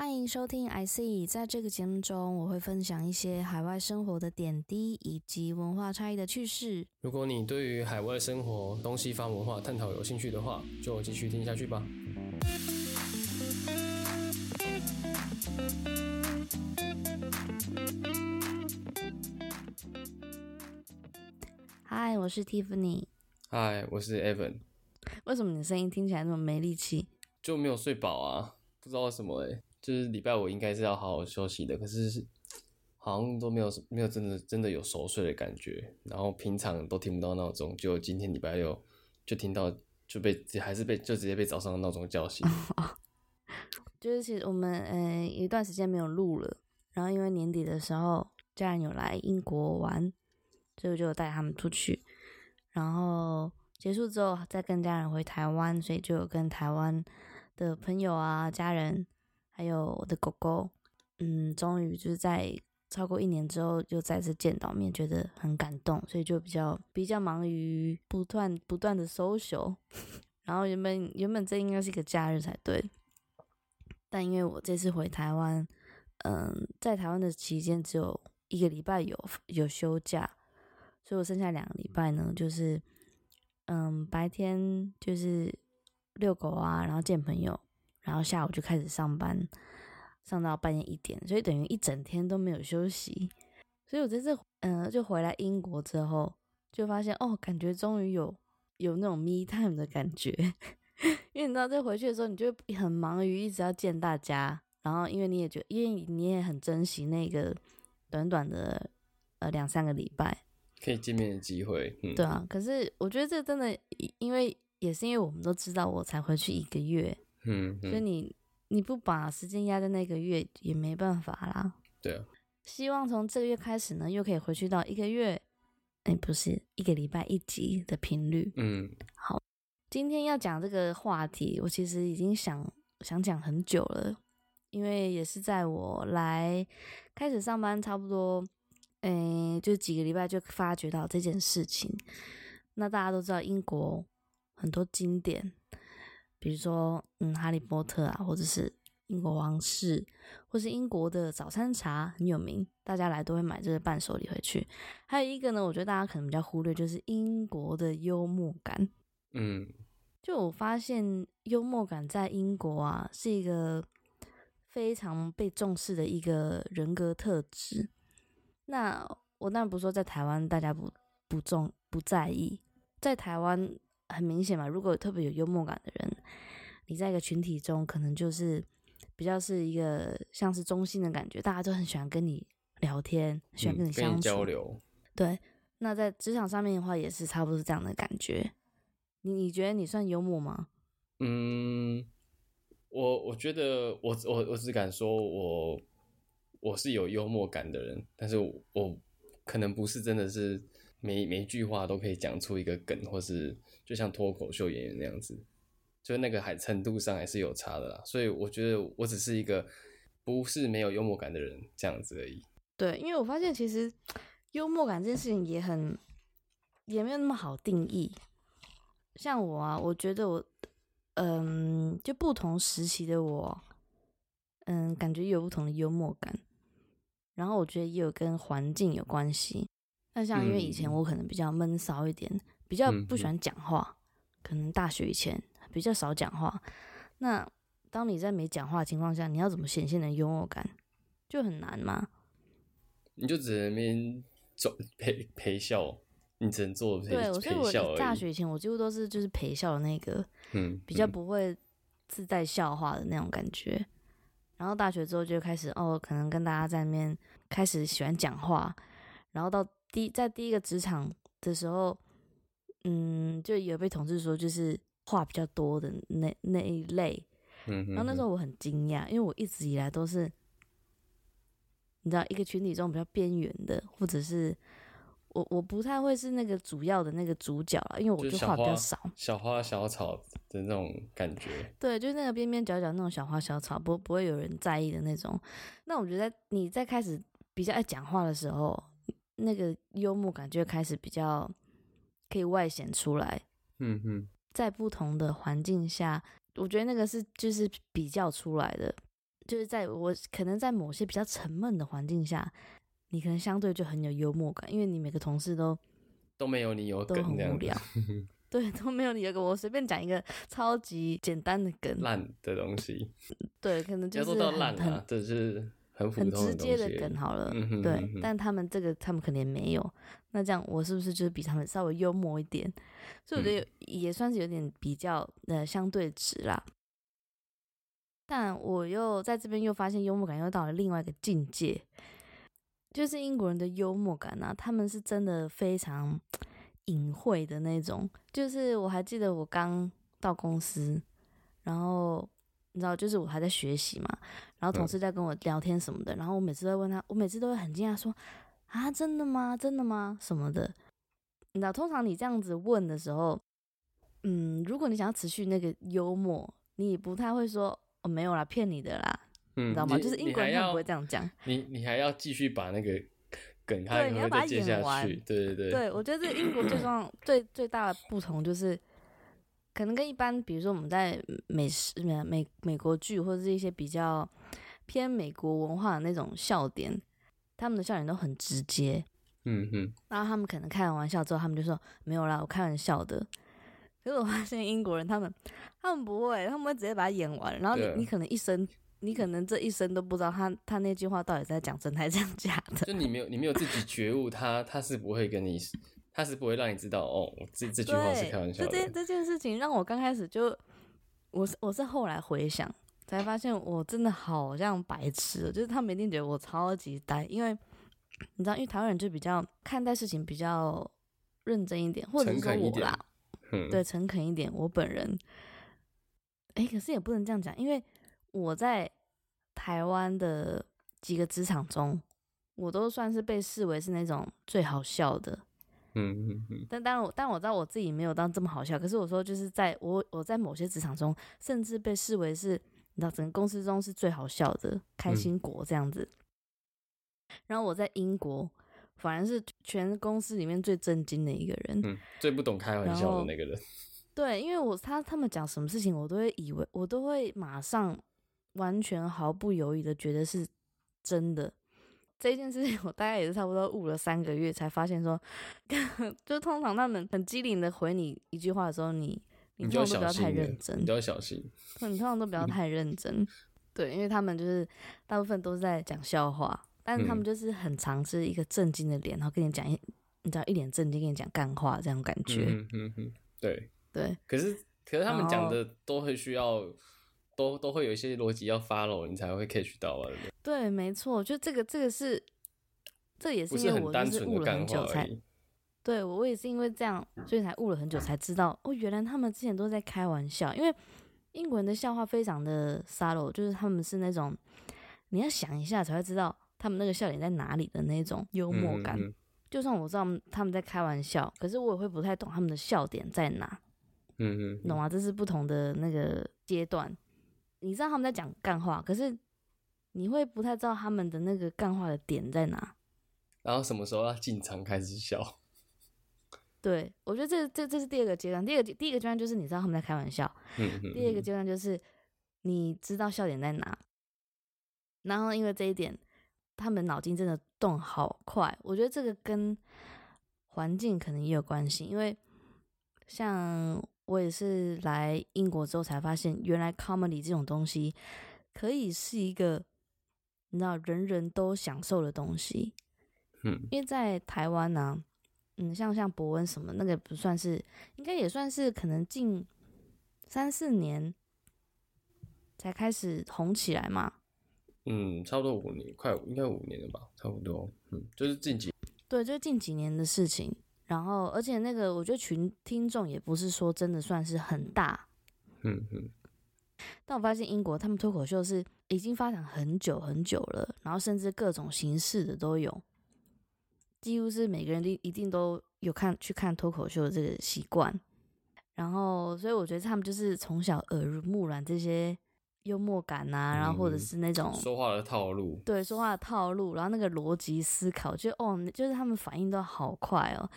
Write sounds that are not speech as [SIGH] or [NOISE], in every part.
欢迎收听 I C，在这个节目中，我会分享一些海外生活的点滴以及文化差异的趣事。如果你对于海外生活、东西方文化探讨有兴趣的话，就继续听下去吧。嗨，我是 Tiffany。嗨，我是 Evan。为什么你的声音听起来那么没力气？就没有睡饱啊？不知道为什么哎、就是礼拜五应该是要好好休息的，可是好像都没有没有真的真的有熟睡的感觉，然后平常都听不到闹钟，就今天礼拜六就听到就被还是被就直接被早上的闹钟叫醒。[LAUGHS] 就是其实我们呃一段时间没有录了，然后因为年底的时候家人有来英国玩，所以我就带他们出去，然后结束之后再跟家人回台湾，所以就有跟台湾的朋友啊、家人，还有我的狗狗，嗯，终于就是在超过一年之后又再次见到面，觉得很感动，所以就比较比较忙于不断不断的搜寻然后原本原本这应该是一个假日才对。但因为我这次回台湾，嗯，在台湾的期间只有一个礼拜有有休假，所以我剩下两个礼拜呢，就是嗯白天就是遛狗啊，然后见朋友，然后下午就开始上班，上到半夜一点，所以等于一整天都没有休息。所以我在这次嗯就回来英国之后，就发现哦，感觉终于有有那种 me time 的感觉。[LAUGHS] 因为你知道，在回去的时候，你就很忙于一直要见大家，然后因为你也觉因为你也很珍惜那个短短的呃两三个礼拜，可以见面的机会，嗯，对啊。可是我觉得这真的，因为也是因为我们都知道我才回去一个月，嗯嗯，所以你你不把时间压在那个月也没办法啦。对啊，希望从这个月开始呢，又可以回去到一个月，哎，不是一个礼拜一集的频率，嗯好今天要讲这个话题，我其实已经想想讲很久了，因为也是在我来开始上班差不多，诶，就几个礼拜就发觉到这件事情。那大家都知道英国很多经典，比如说嗯《哈利波特》啊，或者是英国王室，或是英国的早餐茶很有名，大家来都会买这个伴手礼回去。还有一个呢，我觉得大家可能比较忽略，就是英国的幽默感。嗯就我发现，幽默感在英国啊是一个非常被重视的一个人格特质。那我当然不是说在台湾大家不不重不在意，在台湾很明显嘛，如果特别有幽默感的人，你在一个群体中可能就是比较是一个像是中性的感觉，大家都很喜欢跟你聊天，喜欢跟你嗯相处、交流，对，那在职场上面的话，也是差不多是这样的感觉。你你觉得你算幽默吗？嗯，我我觉得我我我只敢说我我是有幽默感的人，但是我我可能不是真的是每每一句话都可以讲出一个梗，或是就像脱口秀演员那样子，就那个还程度上还是有差的啦。所以我觉得我只是一个不是没有幽默感的人这样子而已。对，因为我发现其实幽默感这件事情也很也没有那么好定义。像我啊，我觉得我嗯，就不同时期的我，嗯，感觉有不同的幽默感。然后我觉得也有跟环境有关系。那像因为以前嗯我可能比较闷骚一点，比较嗯不喜欢讲话，可能大学以前比较少讲话。那当你在没讲话的情况下，你要怎么显现的幽默感，就很难嘛。你就只能那边走陪陪笑，你只能做陪对，所以我。大学以前我几乎都是就是陪笑的那个，嗯比较嗯不会自带笑话的那种感觉。然后大学之后就开始哦，可能跟大家在那边开始喜欢讲话，然后到第在第一个职场的时候，嗯，就有被同事说就是话比较多的那那一类。嗯，然后那时候候我很惊讶，因为我一直以来都是，你知道，一个群体中比较边缘的，或者是我我不太会是那个主要的那个主角啊，因为我就话比较少。小花小草的那种感觉。对，就是那个边边角角那种小花小草，不不会有人在意的那种。那我觉得你在开始比较爱讲话的时候，那个幽默感就会开始比较可以外显出来。嗯嗯在不同的环境下，我觉得那个是就是比较出来的。就是在我可能在某些比较沉闷的环境下，你可能相对就很有幽默感，因为你每个同事都都没有你有都梗这样子很无聊，[LAUGHS] 对，都没有你有个我随便讲一个超级简单的梗，烂的东西，对，可能就是烂啊很，这是很直接的。梗好了，嗯哼对嗯哼，但他们这个他们可能也没有，那这样我是不是就是比他们稍微幽默一点？所以我觉得有也算是有点比较呃相对值啦。但我又在这边又发现幽默感又到了另外一个境界，就是英国人的幽默感啊，他们是真的非常隐晦的那种。就是我还记得我刚到公司，然后你知道，就是我还在学习嘛，然后同嗯事在跟我聊天什么的，然后我每次都会问他，我每次都会很惊讶说啊，真的吗？真的吗？什么的。你知道，通常你这样子问的时候，嗯，如果你想要持续那个幽默，你也不太会说哦没有啦，骗你的啦，嗯，你知道吗？就是英国人不会这样讲。你你还要继续把那个梗，他对你要把它演完去。对对对，对，我觉得这英国最重要、最最大的不同就是，可能跟一般，比如说我们在美食、美美美国剧或者是一些比较偏美国文化的那种笑点，他们的笑点都很直接。嗯嗯，然后他们可能开完玩笑之后，他们就说没有啦，我开玩笑的。可是我发现英国人他们他们不会，他们会直接把它演完，然后你你可能一生。你可能这一生都不知道他他那句话到底在讲真还是讲假的。就你没有你没有自己觉悟，他他是不会跟你，他是不会让你知道哦，这这句话是，开玩笑的。这件这件事情让我刚开始就，我是我是后来回想才发现，我真的好像白痴哦，就是他们一定觉得我超级呆，因为你知道，因为台湾人就比较看待事情比较认真一点，或者是说我啦，嗯，对，诚恳一点。我本人，哎，可是也不能这样讲，因为我在台湾的几个职场中，我都算是被视为是那种最好笑的。嗯嗯嗯，但当然我，但我知道我自己没有当这么好笑。可是我说，就是在我我在某些职场中，甚至被视为是你知道整个公司中是最好笑的开心果这样子。然后我在英国，反而是全公司里面最震惊的一个人。嗯，最不懂开玩笑的那个人。[LAUGHS] 对，因为我他他们讲什么事情，我都会以为我都会马上完全毫不犹豫的觉得是真的。这件事情我大概也是差不多悟了三个月，才发现说，就通常他们很机灵的回你一句话的时候，你你你就通常都不要太认真你，都要小心。你通常都不要太认真。对，因为他们就是大部分都是在讲笑话，但是他们嗯就是很常是一个震惊的脸，然后跟你讲一，你知道一脸震惊跟你讲干话这种感觉。嗯嗯嗯，对。对，可是可是他们讲的都会需要，都都会有一些逻辑要 follow，你才会 catch 到啊，对对，没错，就这个这个是，这也是因为我就是悟了很久才。对我也是因为这样，所以才悟了很久才知道哦，原来他们之前都在开玩笑，因为英国人的笑话非常的 subtle，就是他们是那种你要想一下才会知道他们那个笑点在哪里的那种幽默感。嗯嗯就算我知道他们在开玩笑，可是我也会不太懂他们的笑点在哪。嗯嗯，懂吗？这是不同的那个阶段。你知道他们在讲干话，可是你会不太知道他们的那个干话的点在哪。然后什么时候要进场开始笑？[LAUGHS] 对我觉得这这这是第二个阶段。第二个第一个阶段就是你知道他们在开玩笑，第二个阶段就是你知道笑点在哪。然后因为这一点，他们脑筋真的动好快。我觉得这个跟环境可能也有关系，因为像我也是来英国之后才发现，原来 comedy 这种东西可以是一个你知道人人都享受的东西。嗯因为在台湾呢、嗯，像像伯恩什么那个不算是，应该也算是可能近三四年才开始红起来嘛。嗯，差不多五年，快应该五年了吧，差不多。嗯，就是近几对，就是近几年的事情。然后，而且那个我觉得群听众也不是说真的算是很大，嗯嗯但我发现英国他们脱口秀是已经发展很久很久了，然后甚至各种形式的都有，几乎是每个人都一定都有看去看脱口秀的这个习惯。然后，所以我觉得他们就是从小耳濡目染这些幽默感呐、然后或者嗯是那种说话的套路，对说话的套路，然后那个逻辑思考，就哦，就是他们反应都好快哦。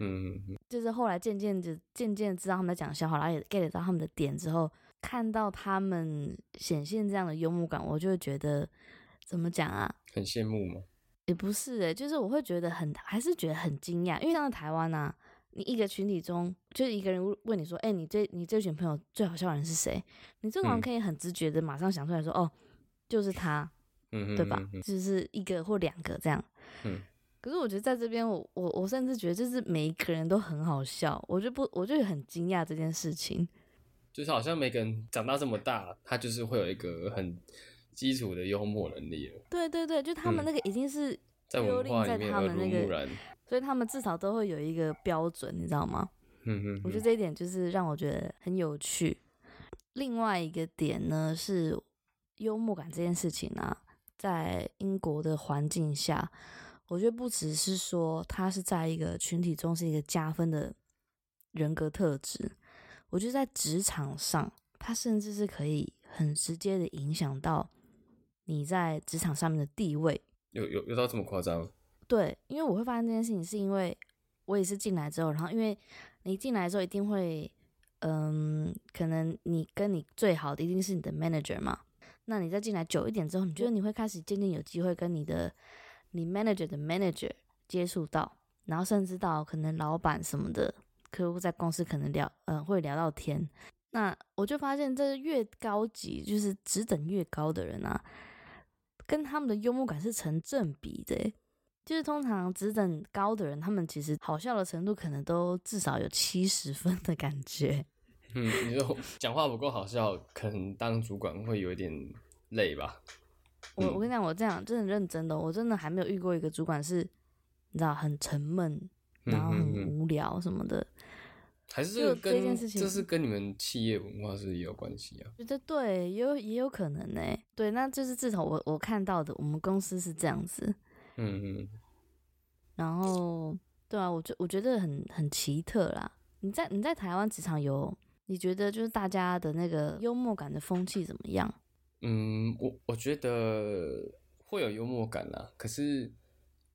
嗯嗯就是后来渐渐的、渐渐地知道他们在讲笑话，然后也 get 到他们的点之后，看到他们显现这样的幽默感，我就会觉得怎么讲啊？很羡慕吗？也不是诶、就是我会觉得很，还是觉得很惊讶，因为像在台湾啊，你一个群体中，就是一个人问你说，哎、你这你这群朋友最好笑的人是谁？你这种人嗯可以很直觉的马上想出来说，哦，就是他，嗯对吧就是一个或两个这样。嗯可是我觉得在这边，我我我甚至觉得就是每一个人都很好笑，我就不我就很惊讶这件事情。就是好像每个人长大这么大，他就是会有一个很基础的幽默能力了，对对对，就他们嗯那个已经是在文化里面他们那个耳濡目染。所以他们至少都会有一个标准，你知道吗？嗯嗯，我觉得这一点就是让我觉得很有趣。另外一个点呢是幽默感这件事情啊，在英国的环境下，我觉得不只是说他是在一个群体中是一个加分的人格特质，我觉得在职场上，它甚至是可以很直接的影响到你在职场上面的地位。有有有到这么夸张？对，因为我会发现这件事情，是因为我也是进来之后，然后因为你进来之后一定会，嗯，可能你跟你最好的一定是你的 manager 嘛。那你再进来久一点之后，你觉得你会开始渐渐有机会跟你的你 manager 的 manager 接触到，然后甚至到可能老板什么的客户在公司可能聊，嗯、会聊到天。那我就发现，这越高级，就是职等越高的人啊，跟他们的幽默感是成正比的欸。就是通常职等高的人，他们其实好笑的程度可能都至少有七十分的感觉。[LAUGHS] 嗯，你说讲话不够好笑，可能当主管会有一点累吧？嗯我我跟你讲，我这样真的认真的哦，我真的还没有遇过一个主管是，你知道很沉闷，然后很无聊什么的。还是这个跟件事情这是跟你们企业文化是也有关系啊？觉得对，也有也有可能呢。对，那就是至少我我看到的，我们公司是这样子。嗯嗯，然后，对啊，我觉我觉得很很奇特啦。你在你在台湾职场有，你觉得就是大家的那个幽默感的风气怎么样？嗯，我我觉得会有幽默感啦，可是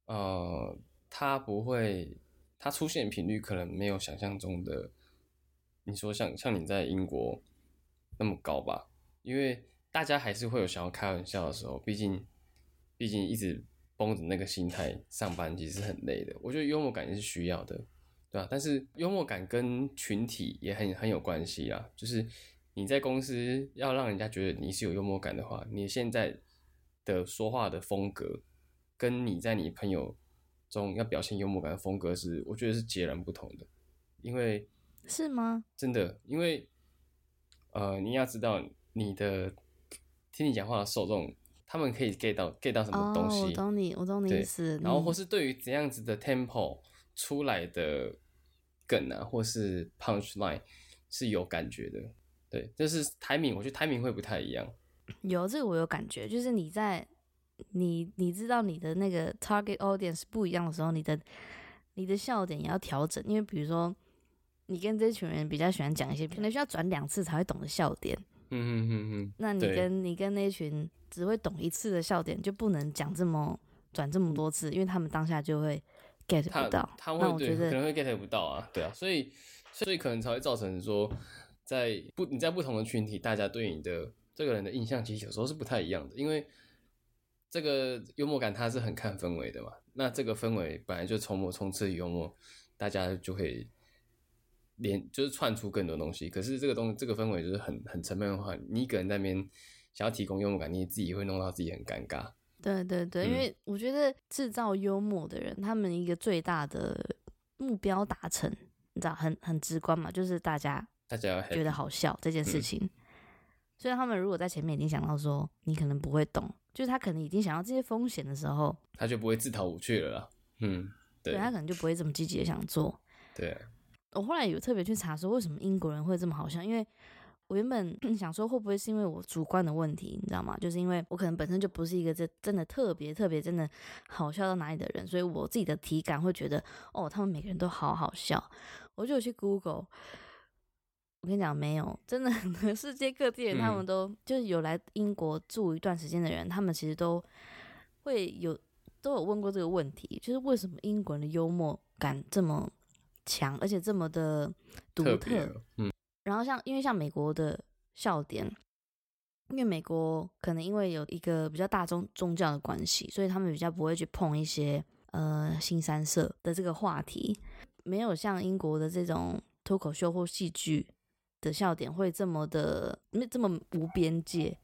呃，他不会，它出现频率可能没有想象中的，你说像像你在英国那么高吧？因为大家还是会有想要开玩笑的时候，毕竟毕竟一直绷着那个心态上班其实很累的。我觉得幽默感也是需要的，对吧、但是幽默感跟群体也很很有关系啦，就是你在公司要让人家觉得你是有幽默感的话，你现在的说话的风格，跟你在你朋友中要表现幽默感的风格是，我觉得是截然不同的。因为是吗？真的，因为呃，你要知道你的听你讲话的受众，他们可以 get 到 get 到什么东哦，我西，懂你，我懂你对意思。嗯然后或是对于怎样子的 tempo 出来的梗啊，或是 punch line 是有感觉的。对，就是 timing，我觉得 timing 会不太一样。有这个我有感觉，就是你在你你知道你的那个 target audience 不一样的时候，你的你的笑点也要调整，因为比如说你跟这群人比较喜欢讲一些可能需要转两次才会懂的笑点，嗯嗯嗯嗯，那你跟你跟那群只会懂一次的笑点就不能讲这么转这么多次，因为他们当下就会 get 不到。他。那会对可我觉得能会 get 不到啊，对啊，所以所以可能才会造成说，在不你在不同的群体，大家对你的这个人的印象其实有时候是不太一样的，因为这个幽默感它是很看氛围的嘛，那这个氛围本来就充满充斥幽默，大家就会连就是串出更多东西，可是这个东这个氛围就是很很沉闷的话，你一个人在那边想要提供幽默感，你自己会弄到自己很尴尬。对对对，因嗯为我觉得制造幽默的人，他们一个最大的目标达成，你知道，很很直观嘛，就是大家大家觉得好笑这件事嗯情。所以他们如果在前面已经想到说你可能不会懂，就是他可能已经想到这些风险的时候，他就不会自讨无趣了啦。嗯，对对他可能就不会这么积极的想做。对啊，我后来有特别去查说为什么英国人会这么好笑，因为我原本 [CLEARS THROAT] 想说会不会是因为我主观的问题，你知道吗？就是因为我可能本身就不是一个真真的特别特别真的好笑到哪里的人，所以我自己的体感会觉得哦，他们每个人都好好笑。我就有去 Google，我跟你讲，没有，真的 [LAUGHS] 世界各地人他们嗯都、就是有来英国住一段时间的人，他们其实都会有都有问过这个问题，就是为什么英国人的幽默感这么强，而且这么的独特特。嗯然后像因为像美国的笑点。因为美国可能因为有一个比较大宗宗教的关系，所以他们比较不会去碰一些呃新三色的这个话题，没有像英国的这种脱口秀或戏剧的笑点会这么的，没这么无边界。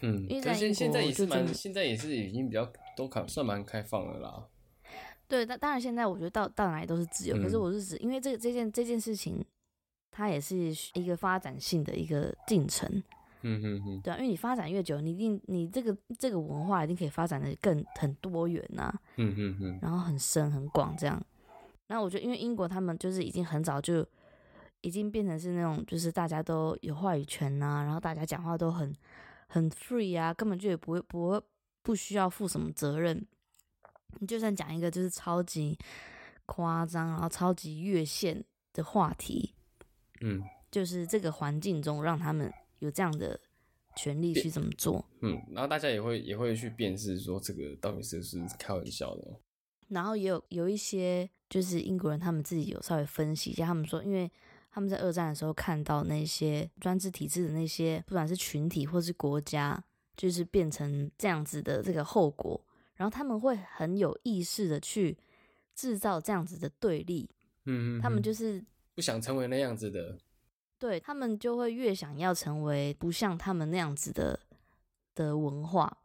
嗯，因为在现英国现在也是蛮，现在也是已经比较都开算蛮开放的啦。对，但当然现在我觉得到到哪里都是自由，可是嗯我是指，因为这个这件这件事情，它也是一个发展性的一个进程。嗯哼哼，对啊，因为你发展越久，你一定你这个这个文化一定可以发展的更很多元呐、嗯嗯嗯，然后很深很广这样。那我觉得，因为英国他们就是已经很早就已经变成是那种，就是大家都有话语权呐、然后大家讲话都很很 free 啊，根本就也不会不会不需要负什么责任。你就算讲一个就是超级夸张，然后超级越线的话题，嗯就是这个环境中让他们有这样的权利去这么做。嗯，然后大家也会也会去辨识说这个到底是不是开玩笑的。然后也有有一些就是英国人他们自己有稍微分析一下，他们说，因为他们在二战的时候看到那些专制体制的那些，不管是群体或是国家，就是变成这样子的这个后果，然后他们会很有意识的去制造这样子的对立，嗯，他们就是是不想成为那样子的。对他们就会越想要成为不像他们那样子的的文化，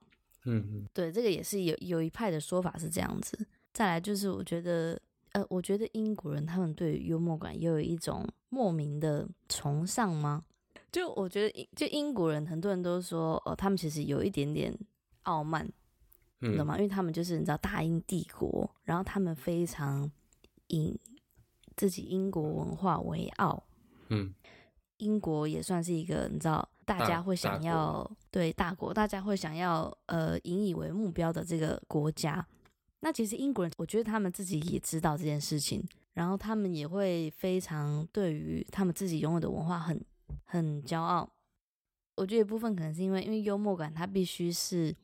嗯嗯对，这个也是有有一派的说法是这样子。再来就是，我觉得，呃，我觉得英国人他们对于幽默感也有一种莫名的崇尚吗？就我觉得，就英国人很多人都说，哦，他们其实有一点点傲慢，你懂嗯，吗？因为他们就是你知道大英帝国，然后他们非常以自己英国文化为傲，嗯英国也算是一个你知道大大家会想要对大国，大家会想要呃引以为目标的这个国家。那其实英国人，我觉得他们自己也知道这件事情，然后他们也会非常对于他们自己拥有的文化很很骄傲。我觉得一部分可能是因为，因为幽默感它必须是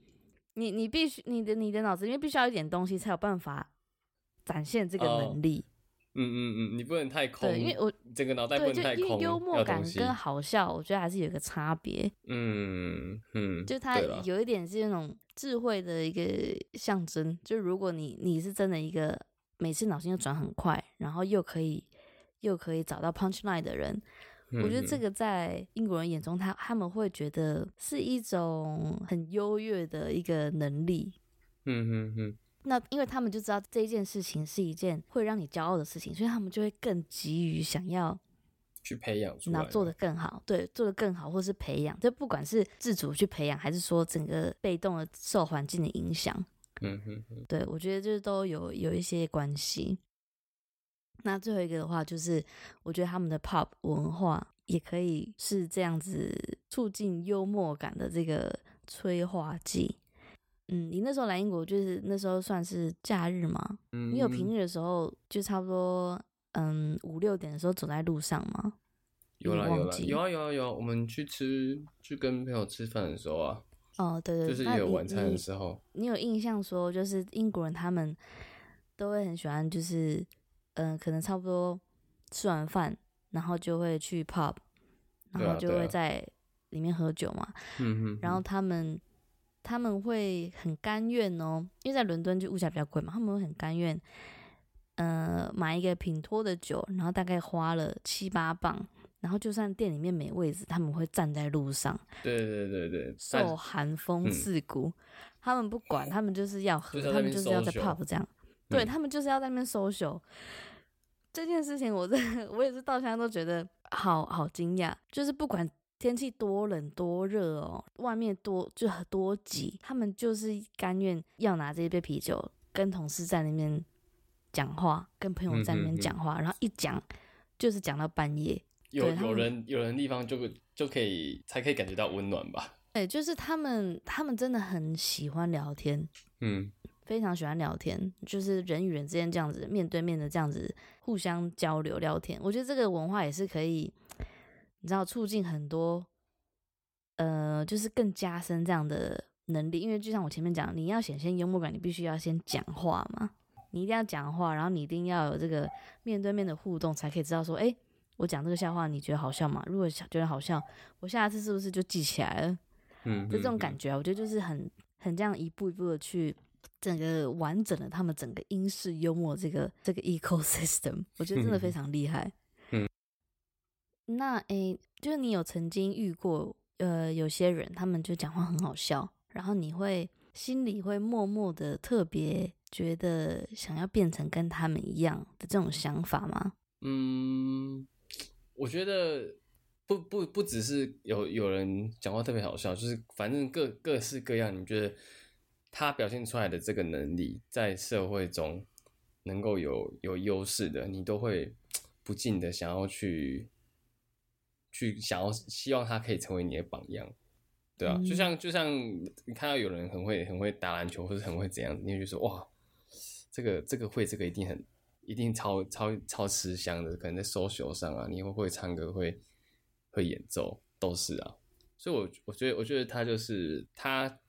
你你必须你的你的脑子里面必须要有一点东西，才有办法展现这个哦能力。嗯嗯嗯，你不能太空，对，因为我整个脑袋不对，就能太空，因为幽默感跟好笑，我觉得还是有一个差别。嗯嗯，就它有一点是那种智慧的一个象征。就如果你你是真的一个每次脑筋又转很快，然后又可以又可以找到 punch line 的人，我觉得这个个在英国人眼中，他他们会觉得是一种很优越的一个能力。嗯嗯嗯那因为他们就知道这件事情是一件会让你骄傲的事情，所以他们就会更急于想要去培养出来，那做得更好，对，做得更好，或是培养，这不管是自主去培养，还是说整个被动的受环境的影响，嗯对我觉得这都有有一些关系。那最后一个的话，就是我觉得他们的 pop 文化也可以是这样子促进幽默感的这个催化剂。嗯，你那时候来英国，就是那时候算是假日吗？嗯，你有平日的时候，就差不多嗯五六点的时候走在路上吗？有啦有啦有啊有啊有啊，我们去吃去跟朋友吃饭的时候啊，哦，对对，就是也有晚餐的时候，你有印象说，就是英国人他们都会很喜欢，就是嗯、呃可能差不多吃完饭，然后就会去 pub，然后就会在里面喝酒嘛。嗯嗯，然后他们他们会很甘愿哦，因为在伦敦就物价比较贵嘛，他们会很甘愿，呃，买一个品托的酒，然后大概花了七八磅。然后就算店里面没位置，他们会站在路上，对对对对，受寒风嗯刺骨，他们不管，他们就是要喝，他们就是要在 pub 这样，对嗯他们就是要在那边 social。这件事情我真的我也是到现在都觉得好好惊讶，就是不管天气多冷多热哦，外面多就很多挤，他们就是甘愿要拿这一杯啤酒跟同事在那边讲话，跟朋友在那边嗯嗯嗯讲话，然后一讲就是讲到半夜，有有人有人地方就就可以才可以感觉到温暖吧，对，就是他们他们真的很喜欢聊天，嗯非常喜欢聊天，就是人与人之间这样子面对面的这样子互相交流聊天。我觉得这个文化也是可以，你知道促进很多，呃，就是更加深这样的能力。因为就像我前面讲，你要显现幽默感，你必须要先讲话嘛，你一定要讲话，然后你一定要有这个面对面的互动，才可以知道说，哎、我我讲这个笑话，你觉得好笑吗？如果觉得好笑，我下次是不是就记起来了？嗯，就这种感觉啊，我觉得就是很很这样一步一步的去整个完整的他们整个英式幽默这个这个 ecosystem，我觉得真的非常厉害。嗯，那诶，就是你有曾经遇过呃有些人，他们就讲话很好笑，然后你会心里会默默的特别觉得想要变成跟他们一样的这种想法吗？嗯，[TSK] 我觉得不不不只是有有人讲话特别好笑，就是反正各各式各样，你觉得他表现出来的这个能力在社会中能够有有优势的，你都会 [TSK] 不禁的想要去去想要希望他可以成为你的榜样，对啊，就像就像你看到有人很会很会打篮球，或者很会怎样，你就说哇，这个这个会这个一定很。一定超超超吃香的，可能在 social 上啊，你会会唱歌，会会演奏，都是啊。所以，我我觉得，我觉得它就是它，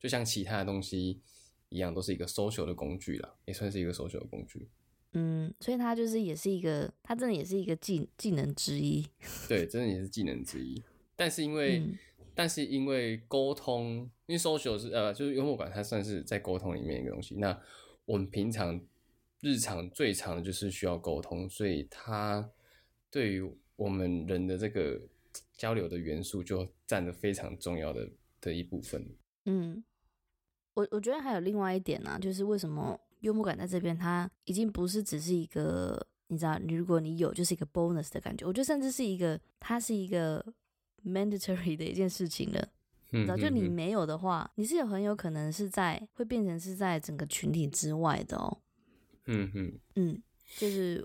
就像其他的东西一样，都是一个 social 的工具啦，也算是一个 social 的工具。嗯，所以它就是也是一个，它真的也是一个技技能之一。对，真的也是技能之一。但是因为，但是因为沟通，因为 social 是呃，就是幽默感，它算是在沟通里面一个东西。那我们平常。日常最长的就是需要沟通，所以它对于我们人的这个交流的元素就占了非常重要的的一部分。嗯，我我觉得还有另外一点呢，就是为什么幽默感在这边，它已经不是只是一个，你知道，如果你有就是一个 bonus 的感觉，我觉得甚至是一个，它是一个 mandatory 的一件事情了。你知道，就你没有的话，你是有很有可能是在会变成是在整个群体之外的哦。嗯嗯嗯，就是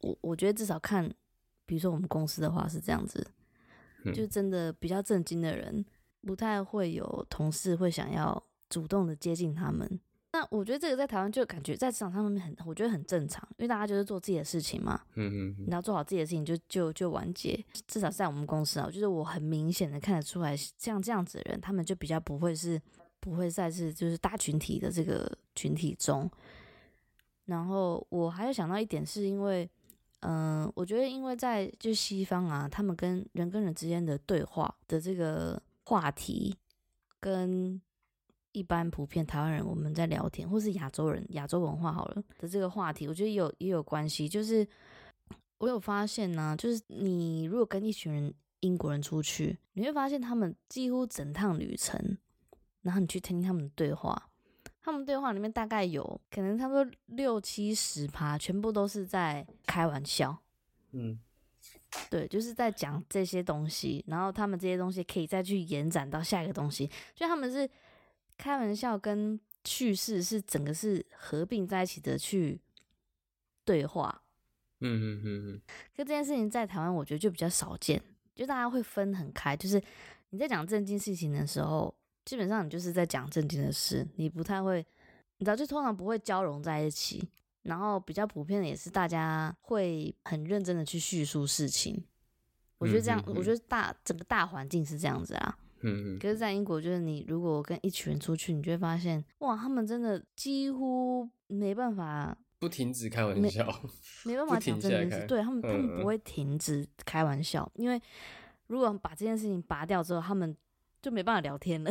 我我觉得至少看，比如说我们公司的话是这样子，就真的比较正经的人，不太会有同事会想要主动的接近他们。那我觉得这个在台湾就感觉在职场上面很，我觉得很正常，因为大家就是做自己的事情嘛。嗯嗯，你要做好自己的事情就就就完结。至少在我们公司啊，就是我很明显的看得出来，像这样子的人，他们就比较不会是不会再是就是大群体的这个群体中。然后我还有想到一点，是因为，嗯，我觉得因为在就西方啊，他们跟人跟人之间的对话的这个话题，跟一般普遍台湾人我们在聊天，或是亚洲人亚洲文化好了的这个话题，我觉得有也有关系。就是我有发现呢，就是你如果跟一群人英国人出去，你会发现他们几乎整趟旅程，然后你去听听他们的对话。他们对话里面大概有可能差不多六七十趴，全部都是在开玩笑。嗯，对，就是在讲这些东西，然后他们这些东西可以再去延展到下一个东西，所以他们是开玩笑跟叙事是整个是合并在一起的去对话。嗯嗯嗯嗯。可这件事情在台湾，我觉得就比较少见，就大家会分很开，就是你在讲正经事情的时候。基本上你就是在讲正经的事，你不太会，你知道，就通常不会交融在一起。然后比较普遍的也是大家会很认真的去叙述事情。我觉得这样，我觉得大整个大环境是这样子啊。嗯嗯。可是，在英国，就是你如果跟一群人出去，你就会发现，哇，他们真的几乎没办法不停止开玩笑，没办法讲正经事。对他们，他们不会停止开玩笑，因为如果把这件事情拔掉之后，他们。就没办法聊天了，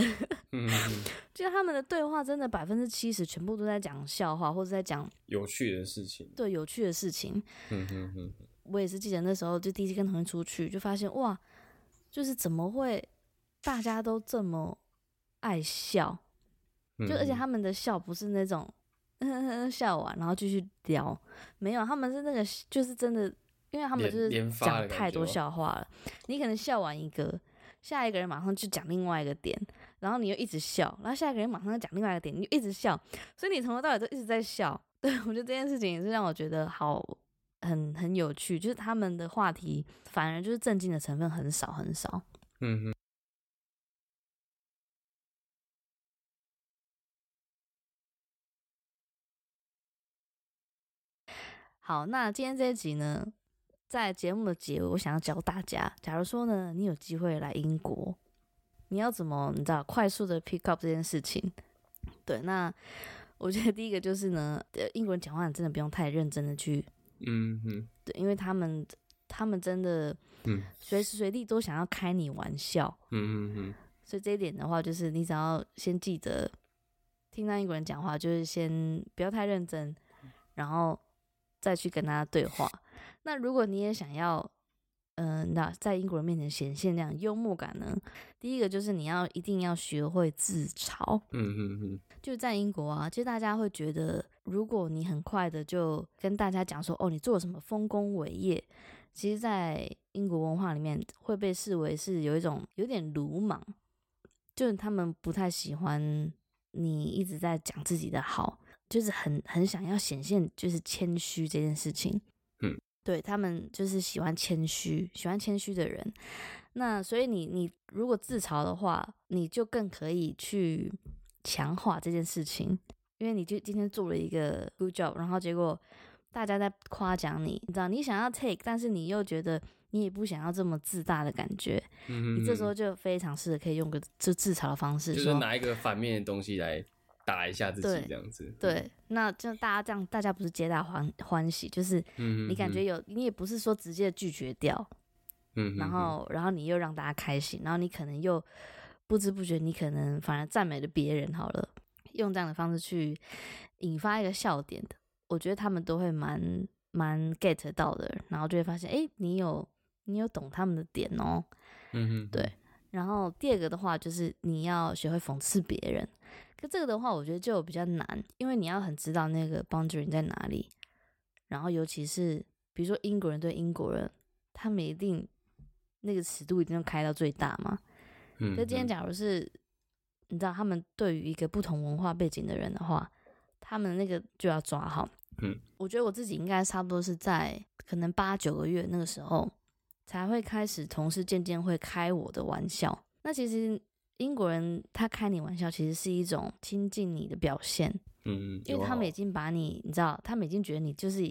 嗯，[LAUGHS] 就他们的对话真的百分之七十全部都在讲笑话或者在讲有趣的事情，对有趣的事情。嗯哼哼，我也是记得那时候就第一次跟同学出去，就发现哇，就是怎么会大家都这么爱笑，就而且他们的笑不是那种笑完然后继续聊，没有，他们是那个就是真的，因为他们就是讲太多笑话了，你可能笑完一个。下一个人马上就讲另外一个点，然后你又一直笑，然后下一个人马上讲另外一个点，你就一直笑，所以你从头到尾都一直在笑。[LAUGHS] 对我觉得这件事情也是让我觉得好很很有趣，就是他们的话题反而就是震惊的成分很少很少。嗯哼。好，那今天这一集呢？在节目的结尾，我想要教大家，假如说呢，你有机会来英国，你要怎么你知道快速的 pick up 这件事情？对，那我觉得第一个就是呢，英国人讲话真的不用太认真的去，嗯嗯，对，因为他们他们真的嗯随时随地都想要开你玩笑。嗯嗯嗯所以这一点的话，就是你只要先记得，听到英国人讲话，就是先不要太认真，然后再去跟他对话。那如果你也想要，嗯、那在英国人面前显现那样幽默感呢？第一个就是你要一定要学会自嘲。嗯嗯嗯就在英国啊，其实大家会觉得，如果你很快的就跟大家讲说，哦，你做了什么丰功伟业，其实，在英国文化里面会被视为是有一种有点鲁莽，就是他们不太喜欢你一直在讲自己的好，就是很很想要显现就是谦虚这件事情。嗯，对他们就是喜欢谦虚，喜欢谦虚的人。那所以你你如果自嘲的话，你就更可以去强化这件事情，因为你就今天做了一个 good job，然后结果大家在夸奖你，你知道你想要 take，但是你又觉得你也不想要这么自大的感觉，嗯，你这时候就非常适合可以用个就自嘲的方式就是，拿一个反面的东西来打一下自己对这样子。对，那就大家这样，大家不是皆大欢欢喜，就是你感觉有，你也不是说直接拒绝掉，嗯，嗯，然后然后你又让大家开心，然后你可能又不知不觉，你可能反而赞美了别人好了，用这样的方式去引发一个笑点的，我觉得他们都会蛮蛮 get 到的，然后就会发现，哎，你有你有懂他们的点哦。嗯嗯，对然后第二个的话，就是你要学会讽刺别人，可这个的话，我觉得就比较难，因为你要很知道那个 boundary 在哪里，然后尤其是比如说英国人对英国人，他们一定那个尺度一定要开到最大嘛。嗯，可今天嗯假如是你知道他们对于一个不同文化背景的人的话，他们那个就要抓好。嗯，我觉得我自己应该差不多是在可能八九个月那个时候才会开始，同事渐渐会开我的玩笑。那其实英国人他开你玩笑，其实是一种亲近你的表现，嗯，因为他们已经把你，你知道，他们已经觉得你就是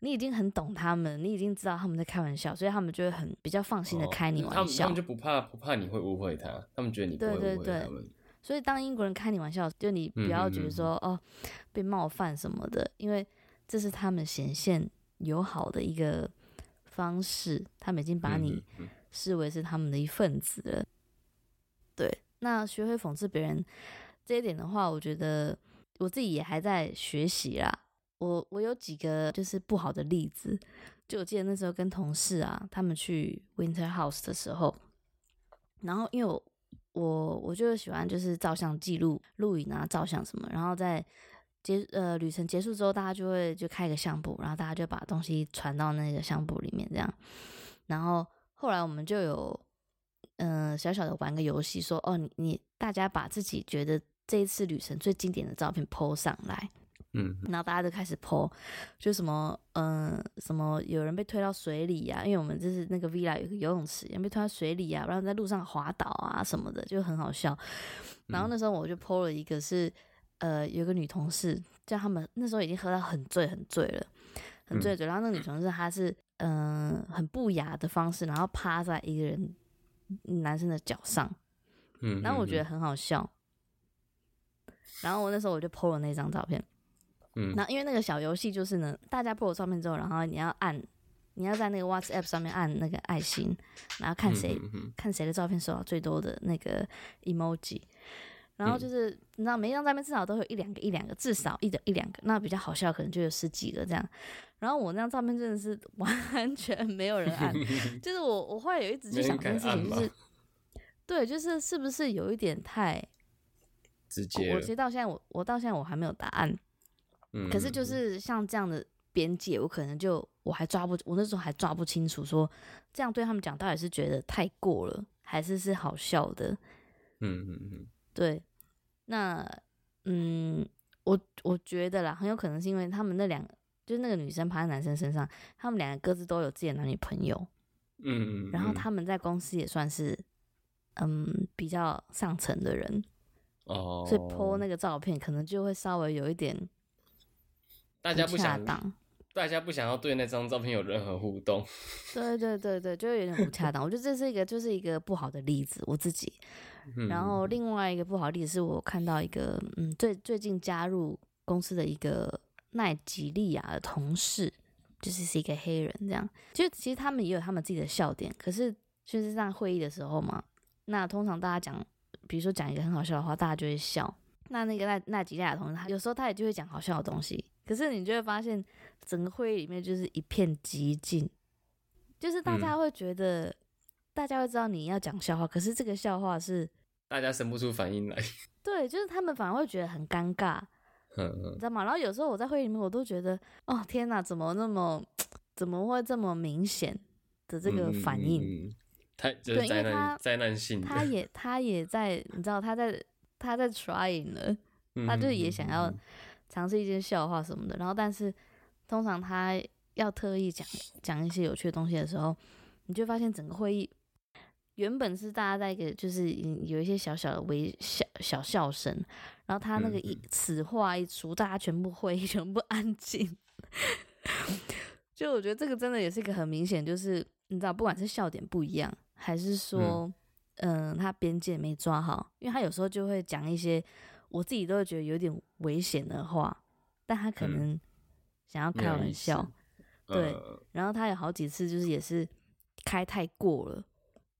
你已经很懂他们，你已经知道他们在开玩笑，所以他们就会很比较放心的哦开你他们他玩笑。们就不怕不怕你会误会他，他们觉得你不会误会对对对他们。所以当英国人开你玩笑，就你不要觉得说、哦被冒犯什么的，因为这是他们显现友好的一个方式，他们已经把你视为是他们的一份子了。对，那学会讽刺别人这一点的话，我觉得我自己也还在学习啦。我我有几个就是不好的例子，就我记得那时候跟同事啊，他们去 Winter House 的时候，然后因为我我我就喜欢就是照相记录、录影啊、照相什么，然后在结呃旅程结束之后，大家就会就开一个相簿，然后大家就把东西传到那个相簿里面这样。然后后来我们就有嗯、呃小小的玩个游戏，说哦你你大家把自己觉得这一次旅程最经典的照片 PO 上来，嗯然后大家就开始 PO，就什么嗯、呃什么有人被推到水里呀、因为我们就是那个 villa 有个游泳池，有人被推到水里呀、然后在路上滑倒啊什么的，就很好笑。然后那时候我就 PO 了一个是呃有个女同事，叫他们那时候已经喝到很醉很醉了，很醉很醉。然后那个女同事她是嗯、呃很不雅的方式，然后趴在一个人男生的脚上，嗯，然后我觉得很好笑。然后我那时候我就 PO 了那张照片。嗯，那因为那个小游戏就是呢，大家 PO 了照片之后，然后你要按，你要在那个 WhatsApp 上面按那个爱心，然后看谁、看谁的照片收到最多的那个 emoji。然后就是、你知道，每一张照片至少都有一两个、一两个，至少一的一两个。那比较好笑，可能就有十几个这样。然后我那张照片真的是 [LAUGHS] 完全没有人按，[LAUGHS] 就是我我后来有一直去想这件事情，就是对，就是是不是有一点太直接我其实到现在我我到现在我还没有答案，嗯可是就是像这样的边界，我可能就我还抓不，我那时候还抓不清楚说这样对他们讲到底是觉得太过了，还是是好笑的。嗯嗯嗯对，那嗯，我我觉得啦，很有可能是因为他们那两个，就是那个女生趴在男生身上，他们两个各自都有自己的男女朋友，嗯嗯，然后他们在公司也算是嗯比较上层的人，哦，所以 po 那个照片可能就会稍微有一点大家不想当。大家不想要对那张照片有任何互动，对对对对，就有点不恰当。我觉得这是一个，就是一个不好的例子，我自己。嗯然后另外一个不好的例子是我看到一个，嗯，最最近加入公司的一个奈吉利亚的同事，就是是一个黑人这样。就其实他们也有他们自己的笑点，可是就是在会议的时候嘛，那通常大家讲，比如说讲一个很好笑的话，大家就会笑。那那个奈奈吉利亚的同事，他有时候他也就会讲好笑的东西，可是你就会发现整个会议里面就是一片寂静，就是大家会觉得，大家会知道你要讲笑话，可是这个笑话是大家生不出反应来。[LAUGHS] 对，就是他们反而会觉得很尴尬，你知道吗？然后有时候我在会议里面，我都觉得，哦天哪，怎么那么怎么会这么明显的这个反应？太就是灾难灾难性，他也他也在，你知道他在。他在 trying 了，他就也想要尝试一些笑话什么的。然后，但是通常他要特意讲讲一些有趣的东西的时候，你就发现整个会议原本是大家在一个就是有一些小小的微笑小笑声，然后他那个一此话一出，大家全部会 [LAUGHS] 全部安静。[LAUGHS] 就我觉得这个真的也是一个很明显，就是你知道，不管是笑点不一样，还是说。嗯，他边界没抓好，因为他有时候就会讲一些我自己都会觉得有点危险的话，但他可能想要开玩笑，对。然后他有好几次就是也是开太过了，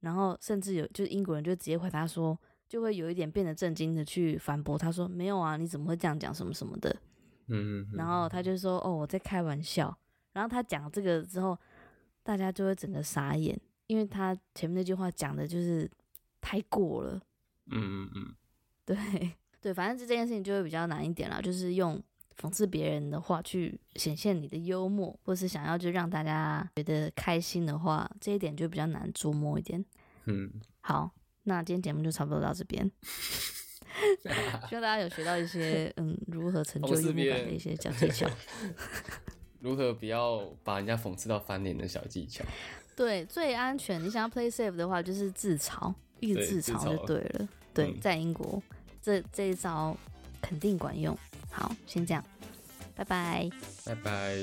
然后甚至有就是英国人就直接回答说，就会有一点变得震惊的去反驳他说没有啊，你怎么会这样讲什么什么的，嗯嗯。然后他就说哦我在开玩笑，然后他讲这个之后，大家就会整个傻眼，因为他前面那句话讲的就是。太过了，嗯嗯嗯，对 [LAUGHS] 对，反正这件事情就会比较难一点啦，就是用讽刺别人的话去显现你的幽默，或是想要就让大家觉得开心的话，这一点就比较难琢磨一点。嗯，好，那今天节目就差不多到这边，[LAUGHS] 希望大家有学到一些嗯如何成就幽默感的一些小技巧，[LAUGHS] 如何不要把人家讽刺到翻脸的小技巧。[LAUGHS] 对，最安全，你想要 play safe 的话，就是自嘲。一直自嘲就对了，对，在英国这这一招肯定管用。好，先这样，拜拜，拜拜。